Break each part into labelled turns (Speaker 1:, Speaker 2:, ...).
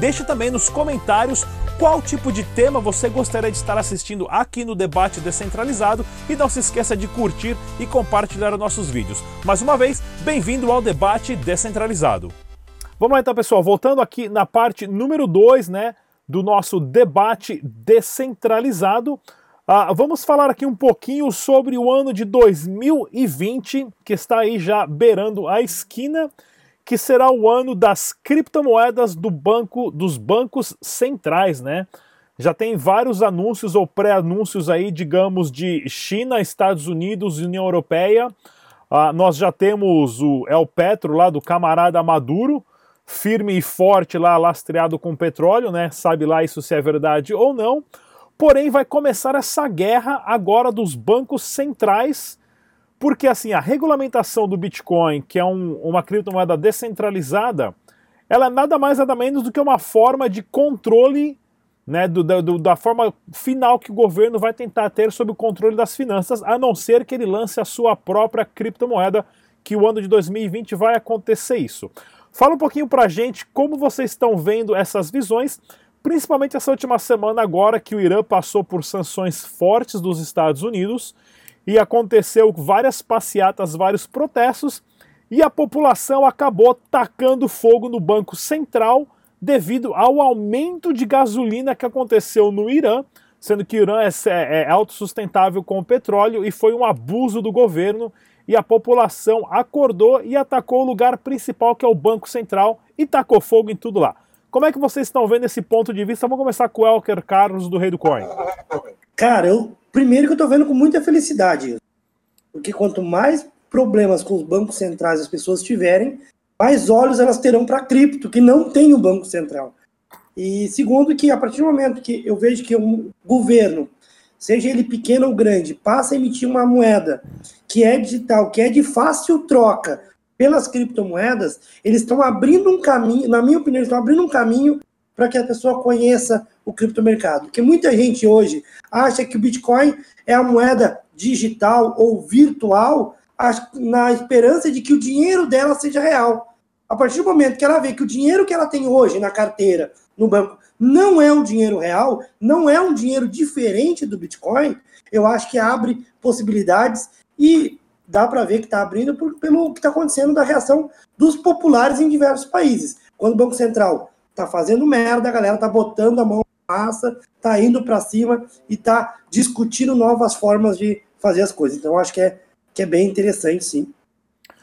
Speaker 1: Deixe também nos comentários qual tipo de tema você gostaria de estar assistindo aqui no Debate Descentralizado e não se esqueça de curtir e compartilhar nossos vídeos. Mais uma vez, bem-vindo ao Debate Descentralizado. Vamos lá então, pessoal, voltando aqui na parte número 2, né, do nosso debate descentralizado. Uh, vamos falar aqui um pouquinho sobre o ano de 2020, que está aí já beirando a esquina que será o ano das criptomoedas do banco dos bancos centrais, né? Já tem vários anúncios ou pré-anúncios aí, digamos, de China, Estados Unidos e União Europeia. Ah, nós já temos o El Petro lá do camarada Maduro, firme e forte lá, lastreado com petróleo, né? Sabe lá isso se é verdade ou não. Porém, vai começar essa guerra agora dos bancos centrais porque assim, a regulamentação do Bitcoin, que é um, uma criptomoeda descentralizada, ela é nada mais nada menos do que uma forma de controle né, do, do, da forma final que o governo vai tentar ter sobre o controle das finanças, a não ser que ele lance a sua própria criptomoeda, que o ano de 2020 vai acontecer isso. Fala um pouquinho pra gente como vocês estão vendo essas visões, principalmente essa última semana agora que o Irã passou por sanções fortes dos Estados Unidos e aconteceu várias passeatas, vários protestos e a população acabou tacando fogo no Banco Central devido ao aumento de gasolina que aconteceu no Irã, sendo que o Irã é, é, é autossustentável com o petróleo e foi um abuso do governo e a população acordou e atacou o lugar principal que é o Banco Central e tacou fogo em tudo lá. Como é que vocês estão vendo esse ponto de vista? Vamos começar com o Elker Carlos do Rei do Coin.
Speaker 2: Cara, eu primeiro que eu tô vendo com muita felicidade. Porque quanto mais problemas com os bancos centrais as pessoas tiverem, mais olhos elas terão para cripto, que não tem o Banco Central. E segundo, que a partir do momento que eu vejo que um governo, seja ele pequeno ou grande, passa a emitir uma moeda que é digital, que é de fácil troca pelas criptomoedas, eles estão abrindo um caminho, na minha opinião, estão abrindo um caminho para que a pessoa conheça o criptomercado. Porque muita gente hoje acha que o Bitcoin é a moeda digital ou virtual na esperança de que o dinheiro dela seja real. A partir do momento que ela vê que o dinheiro que ela tem hoje na carteira, no banco, não é um dinheiro real, não é um dinheiro diferente do Bitcoin, eu acho que abre possibilidades e dá para ver que está abrindo por, pelo que está acontecendo da reação dos populares em diversos países. Quando o Banco Central está fazendo merda, a galera está botando a mão massa, tá indo para cima e tá discutindo novas formas de fazer as coisas. Então, acho que é, que é bem interessante, sim,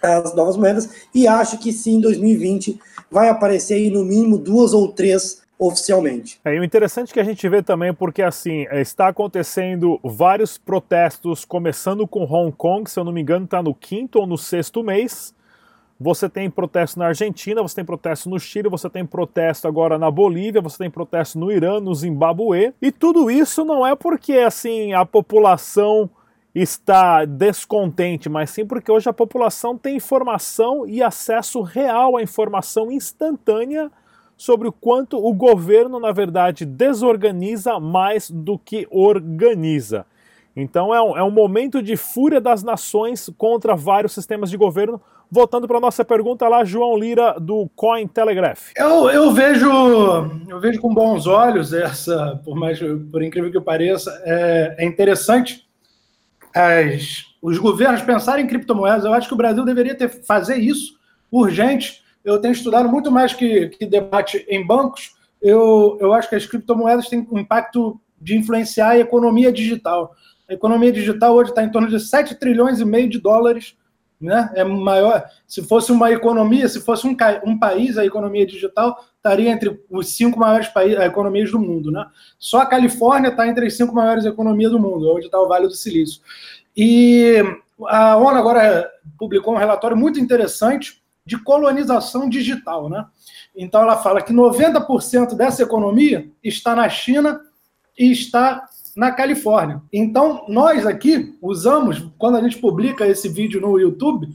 Speaker 2: as novas moedas. E acho que sim, em 2020 vai aparecer aí no mínimo duas ou três oficialmente.
Speaker 1: É, o interessante que a gente vê também, porque assim, está acontecendo vários protestos, começando com Hong Kong, se eu não me engano, está no quinto ou no sexto mês. Você tem protesto na Argentina, você tem protesto no Chile, você tem protesto agora na Bolívia, você tem protesto no Irã, no Zimbabue. E tudo isso não é porque assim a população está descontente, mas sim porque hoje a população tem informação e acesso real à informação instantânea sobre o quanto o governo, na verdade, desorganiza mais do que organiza. Então é um, é um momento de fúria das nações contra vários sistemas de governo Voltando para nossa pergunta lá, João Lira, do Coin Telegraph.
Speaker 3: Eu, eu, vejo, eu vejo com bons olhos essa, por mais por incrível que pareça, é, é interessante as, os governos pensarem em criptomoedas. Eu acho que o Brasil deveria ter, fazer isso urgente. Eu tenho estudado muito mais que, que debate em bancos. Eu, eu acho que as criptomoedas têm um impacto de influenciar a economia digital. A economia digital hoje está em torno de 7 trilhões e meio de dólares né? É maior. Se fosse uma economia, se fosse um, um país, a economia digital estaria entre os cinco maiores países, economias do mundo, né? Só a Califórnia está entre as cinco maiores economias do mundo, onde está o Vale do Silício. E a ONU agora publicou um relatório muito interessante de colonização digital, né? Então ela fala que 90% dessa economia está na China e está na Califórnia. Então, nós aqui usamos, quando a gente publica esse vídeo no YouTube,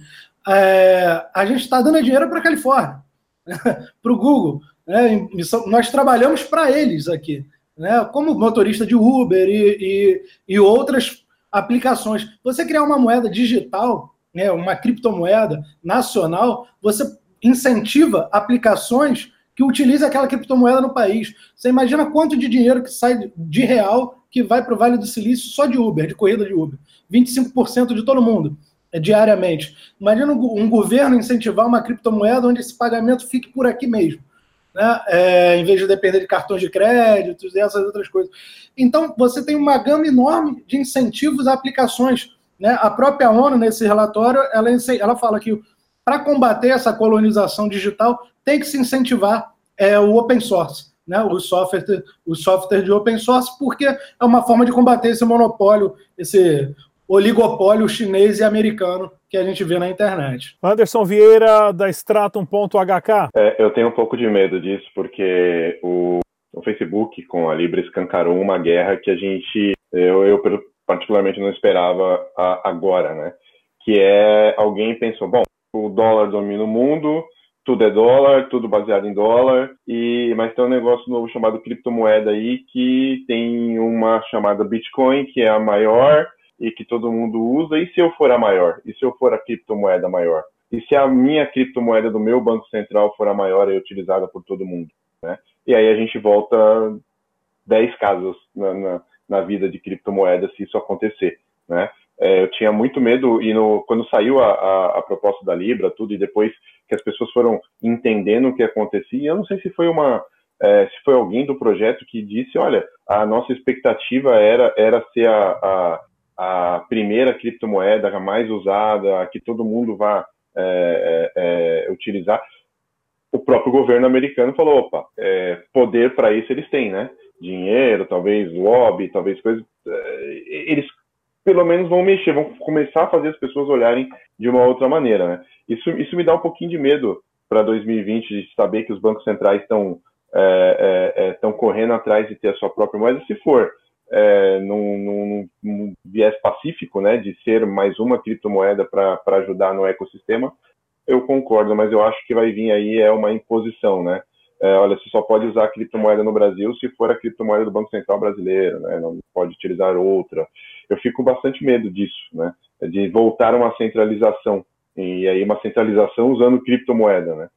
Speaker 3: é, a gente está dando dinheiro para a Califórnia, para o Google. Né? Nós trabalhamos para eles aqui, né? como motorista de Uber e, e, e outras aplicações. Você criar uma moeda digital, né, uma criptomoeda nacional, você incentiva aplicações que utilizam aquela criptomoeda no país. Você imagina quanto de dinheiro que sai de real que vai para o Vale do Silício só de Uber, de corrida de Uber. 25% de todo mundo, é, diariamente. Imagina um, governo incentivar uma criptomoeda onde esse pagamento fique por aqui mesmo. Né? É, em vez de depender de cartões de crédito e essas outras coisas. Então, você tem uma gama enorme de incentivos a aplicações. Né? A própria ONU, nesse relatório, ela, ela fala que para combater essa colonização digital, tem que se incentivar é, o open source né, o, software, o software de open source, porque é uma forma de combater esse monopólio, esse oligopólio chinês e americano que a gente vê na internet.
Speaker 1: Anderson Vieira, da Stratum.hk.
Speaker 4: É, eu tenho um pouco de medo disso, porque o, o Facebook com a Libra escancarou uma guerra que a gente, eu, eu particularmente não esperava a, agora, né? Que é alguém pensou, bom, o dólar domina o mundo, tudo é dólar, tudo baseado em dólar, e mas tem um negócio novo chamado criptomoeda aí que tem uma chamada Bitcoin, que é a maior e que todo mundo usa, e se eu for a maior? E se eu for a criptomoeda maior? E se a minha criptomoeda do meu Banco Central for a maior e utilizada por todo mundo? Né? E aí a gente volta 10 casos na, na, na vida de criptomoeda se isso acontecer. Né? É, eu tinha muito medo, e no, quando saiu a, a, a, proposta da Libra, tudo, e depois que as pessoas foram entendendo o que acontecia, eu não sei se foi uma. É, se foi alguém do projeto que disse, olha, a nossa expectativa era, era ser a, a, a primeira criptomoeda mais usada, a que todo mundo vá é, é, é utilizar. O próprio governo americano falou, opa, é, poder para isso eles têm, né? Dinheiro, talvez lobby, talvez coisas. eles pelo menos vão mexer, vão começar a fazer as pessoas olharem de uma outra maneira, né? Isso, isso me dá um pouquinho de medo para 2020 de saber que os bancos centrais estão é, é, é, correndo atrás de ter a sua própria moeda, se for é, num, num, num, viés pacífico, né, de ser mais uma criptomoeda para ajudar no ecossistema, eu concordo, mas eu acho que vai vir aí é uma imposição, né? É, olha, você só pode usar criptomoeda no Brasil se for a criptomoeda do Banco Central brasileiro, né? Não pode utilizar outra eu fico bastante medo disso, né? De voltar a uma centralização e aí uma centralização usando criptomoeda, né?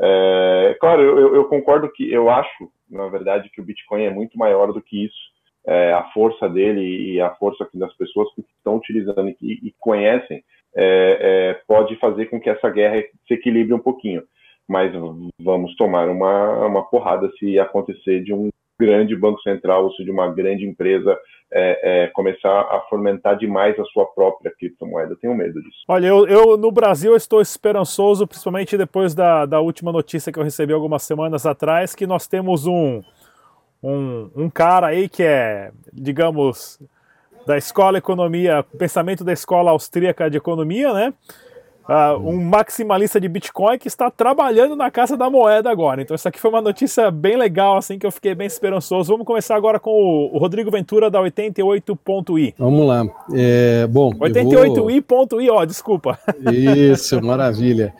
Speaker 4: É, claro, eu, eu, concordo que eu acho, na verdade, que o Bitcoin é muito maior do que isso. É, a força dele e a força das pessoas que estão utilizando e, e conhecem é, é, pode fazer com que essa guerra se equilibre um pouquinho. Mas vamos tomar uma, uma porrada se acontecer de um grande banco central ou de uma grande empresa é, é, começar a fomentar demais a sua própria criptomoeda. Tenho medo disso.
Speaker 1: Olha, eu, eu no Brasil estou esperançoso, principalmente depois da, da última notícia que eu recebi algumas semanas atrás, que nós temos um, um, um cara aí que é, digamos, da escola economia, pensamento da escola austríaca de economia, né? Uh, um maximalista de Bitcoin que está trabalhando na Casa da Moeda agora. Então, isso aqui foi uma notícia bem legal, assim, que eu fiquei bem esperançoso. Vamos começar agora com o, Rodrigo Ventura da 88.i.
Speaker 5: Vamos lá. É, bom,
Speaker 1: 88i.i, vou... ó, desculpa.
Speaker 5: Isso, maravilha.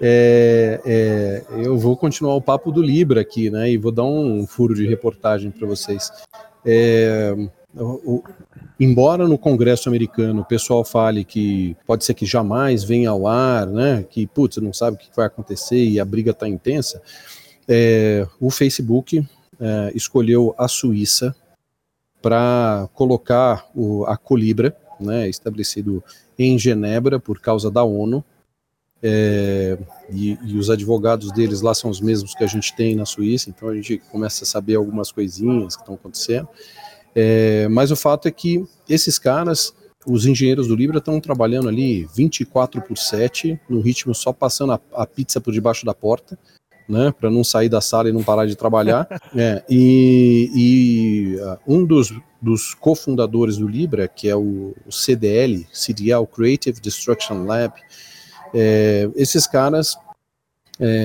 Speaker 5: É, é, eu vou continuar o papo do Libra aqui, né? E vou dar um furo de reportagem para vocês. É, o, embora no Congresso americano o pessoal fale que pode ser que jamais venha ao ar, né, que putz, não sabe o que vai acontecer e a briga está intensa, é, o Facebook é, escolheu a Suíça para colocar o, a Colibra, né, estabelecido em Genebra por causa da ONU, é, e, e, os advogados deles lá são os mesmos que a gente tem na Suíça, então a gente começa a saber algumas coisinhas que estão acontecendo. É, mas o fato é que esses caras, os engenheiros do Libra, estão trabalhando ali 24 por 7, no ritmo só passando a, a pizza por debaixo da porta, né, para não sair da sala e não parar de trabalhar. é, e, e uh, um dos, dos cofundadores do Libra, que é o, o CDL, CDL, Creative Destruction Lab, é, esses caras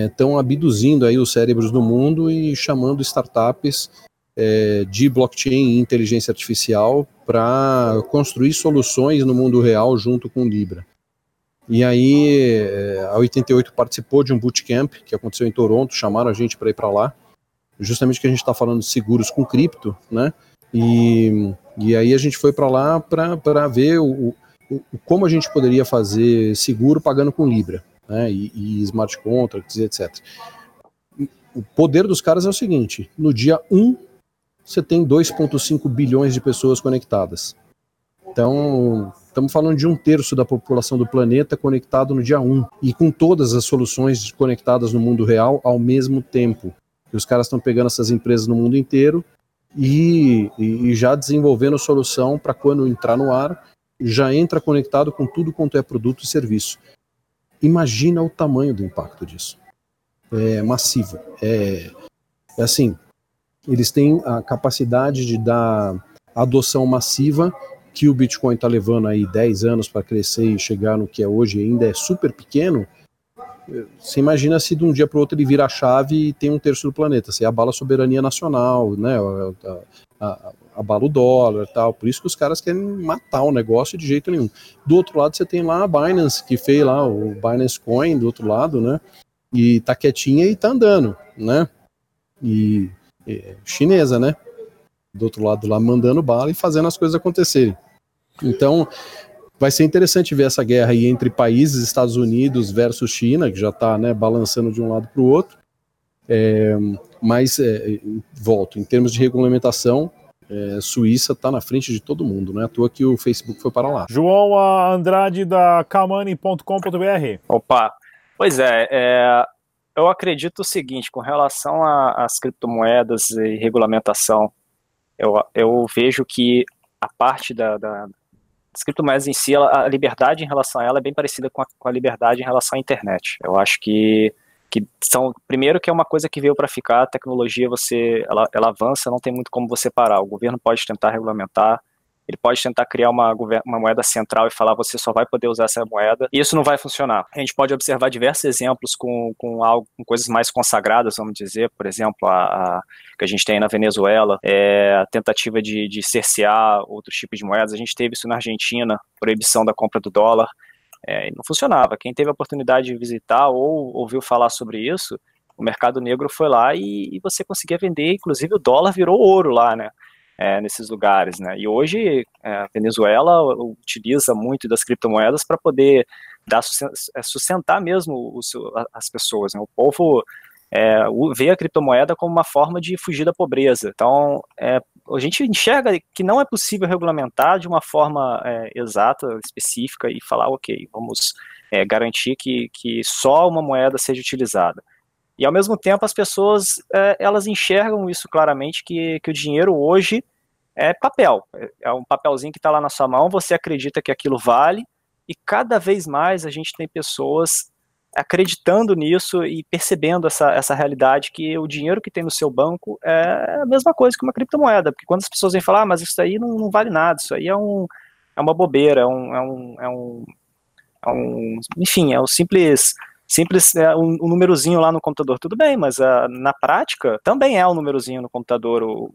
Speaker 5: estão é, abduzindo aí os cérebros do mundo e chamando startups é, de blockchain e inteligência artificial para construir soluções no mundo real junto com Libra. E aí é, a 88 participou de um bootcamp que aconteceu em Toronto, chamaram a gente para ir para lá, justamente que a gente está falando de seguros com cripto, né? E, e aí a gente foi para lá para ver o, o, como a gente poderia fazer seguro pagando com Libra, né? E, e smart contracts, etc. O poder dos caras é o seguinte: no dia 1 você tem 2,5 bilhões de pessoas conectadas. Então, estamos falando de um terço da população do planeta conectado no dia 1 e com todas as soluções conectadas no mundo real ao mesmo tempo. E os caras estão pegando essas empresas no mundo inteiro e, e, já desenvolvendo solução para quando entrar no ar, já entra conectado com tudo quanto é produto e serviço. Imagina o tamanho do impacto disso. É massivo. É, é assim, eles têm a capacidade de dar adoção massiva que o Bitcoin está levando aí 10 anos para crescer e chegar no que é hoje ainda é super pequeno. Você imagina se de um dia para o outro ele vira a chave e tem um terço do planeta. Você abala a soberania nacional, né? abala o dólar tal. Por isso que os caras querem matar o negócio de jeito nenhum. Do outro lado, você tem lá a Binance, que fez lá o Binance Coin, do outro lado, né? E tá quietinha e tá andando, né? E chinesa, né? Do outro lado lá mandando bala e fazendo as coisas acontecerem. Então, vai ser interessante ver essa guerra aí entre países, Estados Unidos versus China, que já está né, balançando de um lado para o outro. É, mas, é, volto, em termos de regulamentação, é, Suíça está na frente de todo mundo, não é à toa que o Facebook foi para lá.
Speaker 1: João Andrade da Kamani.com.br.
Speaker 6: Opa, pois é, é, eu acredito o seguinte, com relação às criptomoedas e regulamentação, eu, eu vejo que a parte da, da das criptomoedas em si, ela, a liberdade em relação a ela é bem parecida com a, com a liberdade em relação à internet. Eu acho que que são primeiro que é uma coisa que veio para ficar a tecnologia você ela, ela avança não tem muito como você parar o governo pode tentar regulamentar ele pode tentar criar uma, uma moeda central e falar você só vai poder usar essa moeda, e isso não vai funcionar. A gente pode observar diversos exemplos com, com algo, com coisas mais consagradas, vamos dizer, por exemplo, a, a que a gente tem na Venezuela, é a tentativa de, de cercear outros tipos de moedas. A gente teve isso na Argentina, proibição da compra do dólar, é, não funcionava. Quem teve a oportunidade de visitar ou ouviu falar sobre isso, o mercado negro foi lá e, e você conseguia vender, inclusive o dólar virou ouro lá, né? É, nesses lugares, né? E hoje é, a Venezuela utiliza muito das criptomoedas para poder dar é, sustentar mesmo os, as pessoas. Né? O povo é, vê a criptomoeda como uma forma de fugir da pobreza. Então, é, a gente enxerga que não é possível regulamentar de uma forma é, exata, específica e falar, ok, vamos é, garantir que, que só uma moeda seja utilizada. E ao mesmo tempo as pessoas é, elas enxergam isso claramente que, que o dinheiro hoje é papel, é um papelzinho que está lá na sua mão, você acredita que aquilo vale e cada vez mais a gente tem pessoas acreditando nisso e percebendo essa, essa realidade que o dinheiro que tem no seu banco é a mesma coisa que uma criptomoeda, porque quando as pessoas vêm falar, ah, mas isso aí não, não, vale nada, isso aí é, um, é uma bobeira, é um, é um, é um, é um enfim, é um simples simples é um, um númerozinho lá no computador, tudo bem, mas uh, na prática também é um númerozinho no computador o,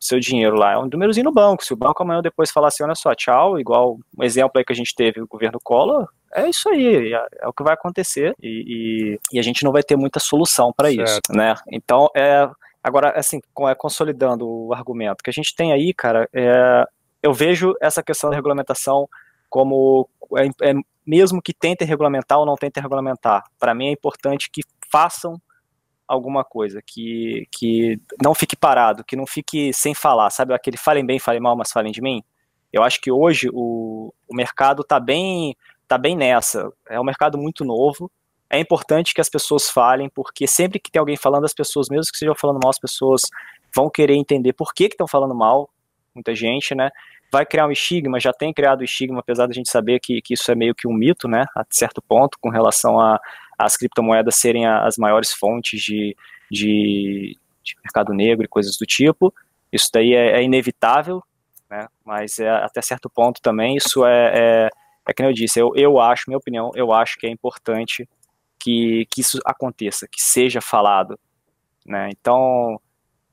Speaker 6: seu dinheiro lá, é um númerozinho no banco. Se o banco amanhã depois falar assim, olha só, tchau, igual um exemplo aí que a gente teve, o governo Collor, é isso aí, é, é o que vai acontecer e, e, e, a gente não vai ter muita solução para isso, né? Então, é, agora, assim, é, consolidando o argumento que a gente tem aí, cara, é, eu vejo essa questão da regulamentação como é, é, mesmo que tentem regulamentar ou não tentem regulamentar, para mim é importante que façam alguma coisa, que, que não fique parado, que não fique sem falar, sabe? Aquele falem bem, falem mal, mas falem de mim. Eu acho que hoje o, o mercado está bem, tá bem nessa. É um mercado muito novo. É importante que as pessoas falem, porque sempre que tem alguém falando, as pessoas, mesmo que estejam falando mal, as pessoas vão querer entender por que estão falando mal, muita gente, né? Vai criar um estigma, já tem criado estigma, apesar da gente saber que, que isso é meio que um mito, né, a certo ponto, com relação a as criptomoedas serem as maiores fontes de, de, de mercado negro e coisas do tipo. Isso daí é, é inevitável, né, mas é, até certo ponto também isso é, é, é que eu disse, eu, eu acho, minha opinião, eu acho que é importante que, que isso aconteça, que seja falado, né, então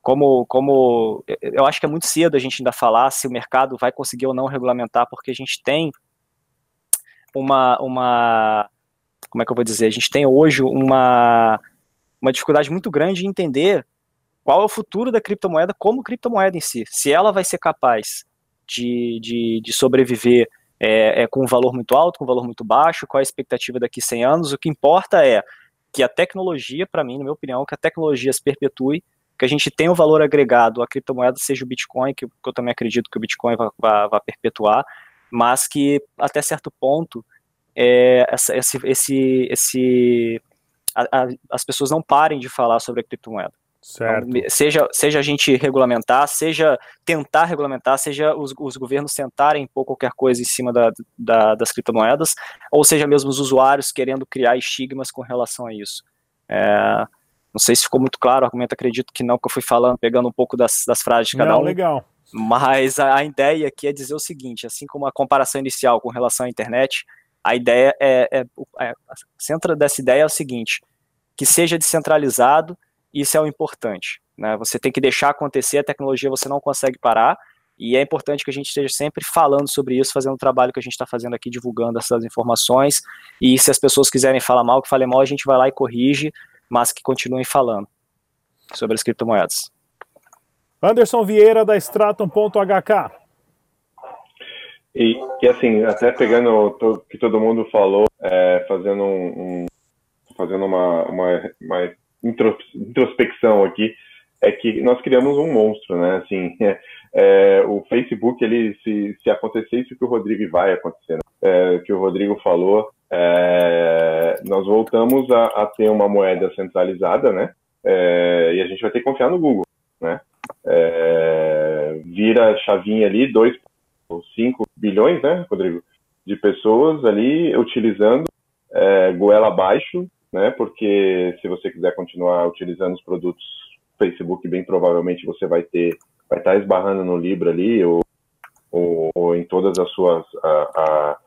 Speaker 6: como, como eu acho que é muito cedo a gente ainda falar se o mercado vai conseguir ou não regulamentar, porque a gente tem uma, uma como é que eu vou dizer, a gente tem hoje uma, uma dificuldade muito grande de entender qual é o futuro da criptomoeda como criptomoeda em si, se ela vai ser capaz de, de, de sobreviver é, é, com um valor muito alto, com um valor muito baixo, qual é a expectativa daqui a 100 anos, o que importa é que a tecnologia, para mim, na minha opinião, que a tecnologia se perpetue, que a gente tenha um valor agregado, a criptomoeda seja o Bitcoin, que, que eu também acredito que o Bitcoin vai, vai, vai perpetuar, mas que até certo ponto é, essa, esse, esse, esse a, a, as pessoas não parem de falar sobre a criptomoeda.
Speaker 1: Certo.
Speaker 6: Então, seja, seja a gente regulamentar, seja tentar regulamentar, seja os, os governos tentarem impor qualquer coisa em cima da, da, das criptomoedas, ou seja mesmo os usuários querendo criar estigmas com relação a isso. É, não sei se ficou muito claro o argumento, acredito que não, que eu fui falando, pegando um pouco das, das frases de cada
Speaker 1: não,
Speaker 6: um.
Speaker 1: legal.
Speaker 6: Mas a, a, ideia aqui é dizer o seguinte: assim como a comparação inicial com relação à internet, a ideia é, é, é o centro dessa ideia é o seguinte: que seja descentralizado, isso é o importante. Né? Você tem que deixar acontecer, a tecnologia você não consegue parar, e é importante que a gente esteja sempre falando sobre isso, fazendo o trabalho que a gente está fazendo aqui, divulgando essas informações. E se as pessoas quiserem falar mal, que falem mal, a gente vai lá e corrige mas que continuem falando sobre as criptomoedas.
Speaker 1: Anderson Vieira da Stratum.hk.
Speaker 4: E, e assim, até pegando o que todo mundo falou, é, fazendo um, um, fazendo uma, uma, uma, introspecção aqui, é que nós criamos um monstro, né? Assim, é, é, o Facebook, ele se, se acontecer isso que o Rodrigo vai acontecer, né? É, que o Rodrigo falou, é, nós voltamos a, a, ter uma moeda centralizada, né? É, e a gente vai ter que confiar no Google, né? É, vira a chavinha ali, 2,5 bilhões, né, Rodrigo? De pessoas ali utilizando é, goela abaixo, né? Porque se você quiser continuar utilizando os produtos Facebook, bem provavelmente você vai ter, vai estar esbarrando no Libra ali, ou, ou, ou em todas as suas, a, a,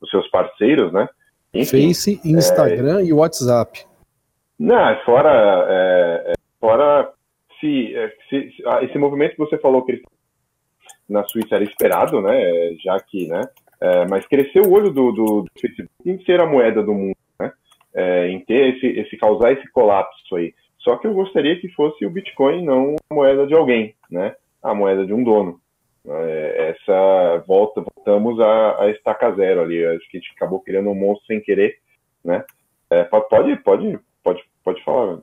Speaker 4: os seus parceiros, né?
Speaker 5: Enfim, Face, Instagram é... e WhatsApp.
Speaker 4: Não, fora, é, é fora se, é, se, se, ah, esse movimento que você falou que na Suíça era esperado, né? Já que, né? É, mas cresceu o olho do, do, do, Facebook em ser a moeda do mundo, né? É, em ter esse, esse causar esse colapso aí. Só que eu gostaria que fosse o Bitcoin não a moeda de alguém, né? A moeda de um dono. É, essa volta, voltamos a, a estaca zero ali. Acho que a gente acabou criando um monstro sem querer, né? É, pode, pode, pode, pode falar.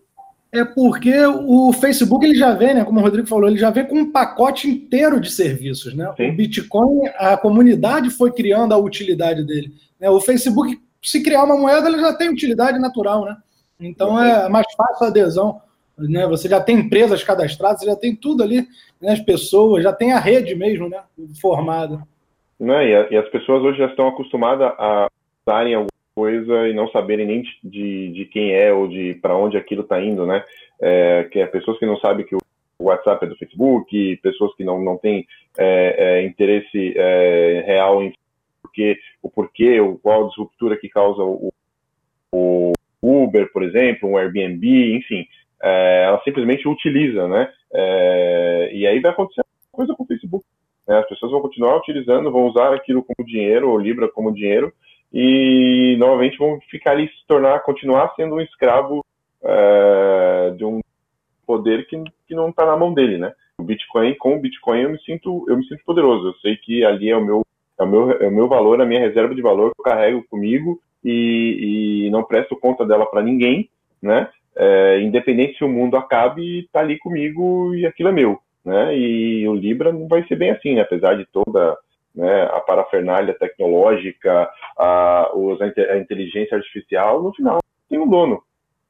Speaker 3: É porque o Facebook ele já vem, né? Como o Rodrigo falou, ele já vem com um pacote inteiro de serviços, né? Sim. O Bitcoin, a comunidade foi criando a utilidade dele. Né? O Facebook, se criar uma moeda, ele já tem utilidade natural, né? Então é mais fácil a adesão né? Você já tem empresas cadastradas, já tem tudo ali, né? as pessoas, já tem a rede mesmo, né? Formada.
Speaker 4: Né? E, a, e as pessoas hoje já estão acostumadas a usarem alguma coisa e não saberem nem de, de quem é ou de para onde aquilo está indo, né? É, que é pessoas que não sabem que o WhatsApp é do Facebook, pessoas que não, não têm é, é, interesse é, real em porque, o porquê, o qual a disruptura que causa o, o Uber, por exemplo, um Airbnb, enfim é, ela simplesmente utiliza, né? É, e aí vai acontecer uma coisa com o Facebook. Né? As pessoas vão continuar utilizando, vão usar aquilo como dinheiro, ou Libra como dinheiro, e novamente vão ficar ali, se tornar, continuar sendo um escravo é, de um poder que, que não está na mão dele, né? O Bitcoin, com o Bitcoin eu me sinto, eu me sinto poderoso. Eu sei que ali é o meu, é o meu, é o meu valor, a minha reserva de valor que eu carrego comigo e, e não presto conta dela para ninguém, né? É, independente se o mundo acabe, está ali comigo e aquilo é meu. Né? E o Libra não vai ser bem assim, né? apesar de toda né, a parafernália tecnológica, a, a inteligência artificial, no final tem um dono.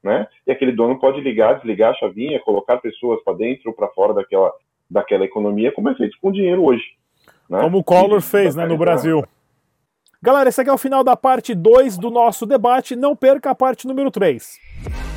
Speaker 4: Né? E aquele dono pode ligar, desligar a chavinha, colocar pessoas para dentro ou para fora daquela, daquela economia, como é feito com dinheiro hoje.
Speaker 1: Né? Como o Collor fez né, no Brasil. Galera, esse aqui é o final da parte 2 do nosso debate. Não perca a parte número 3.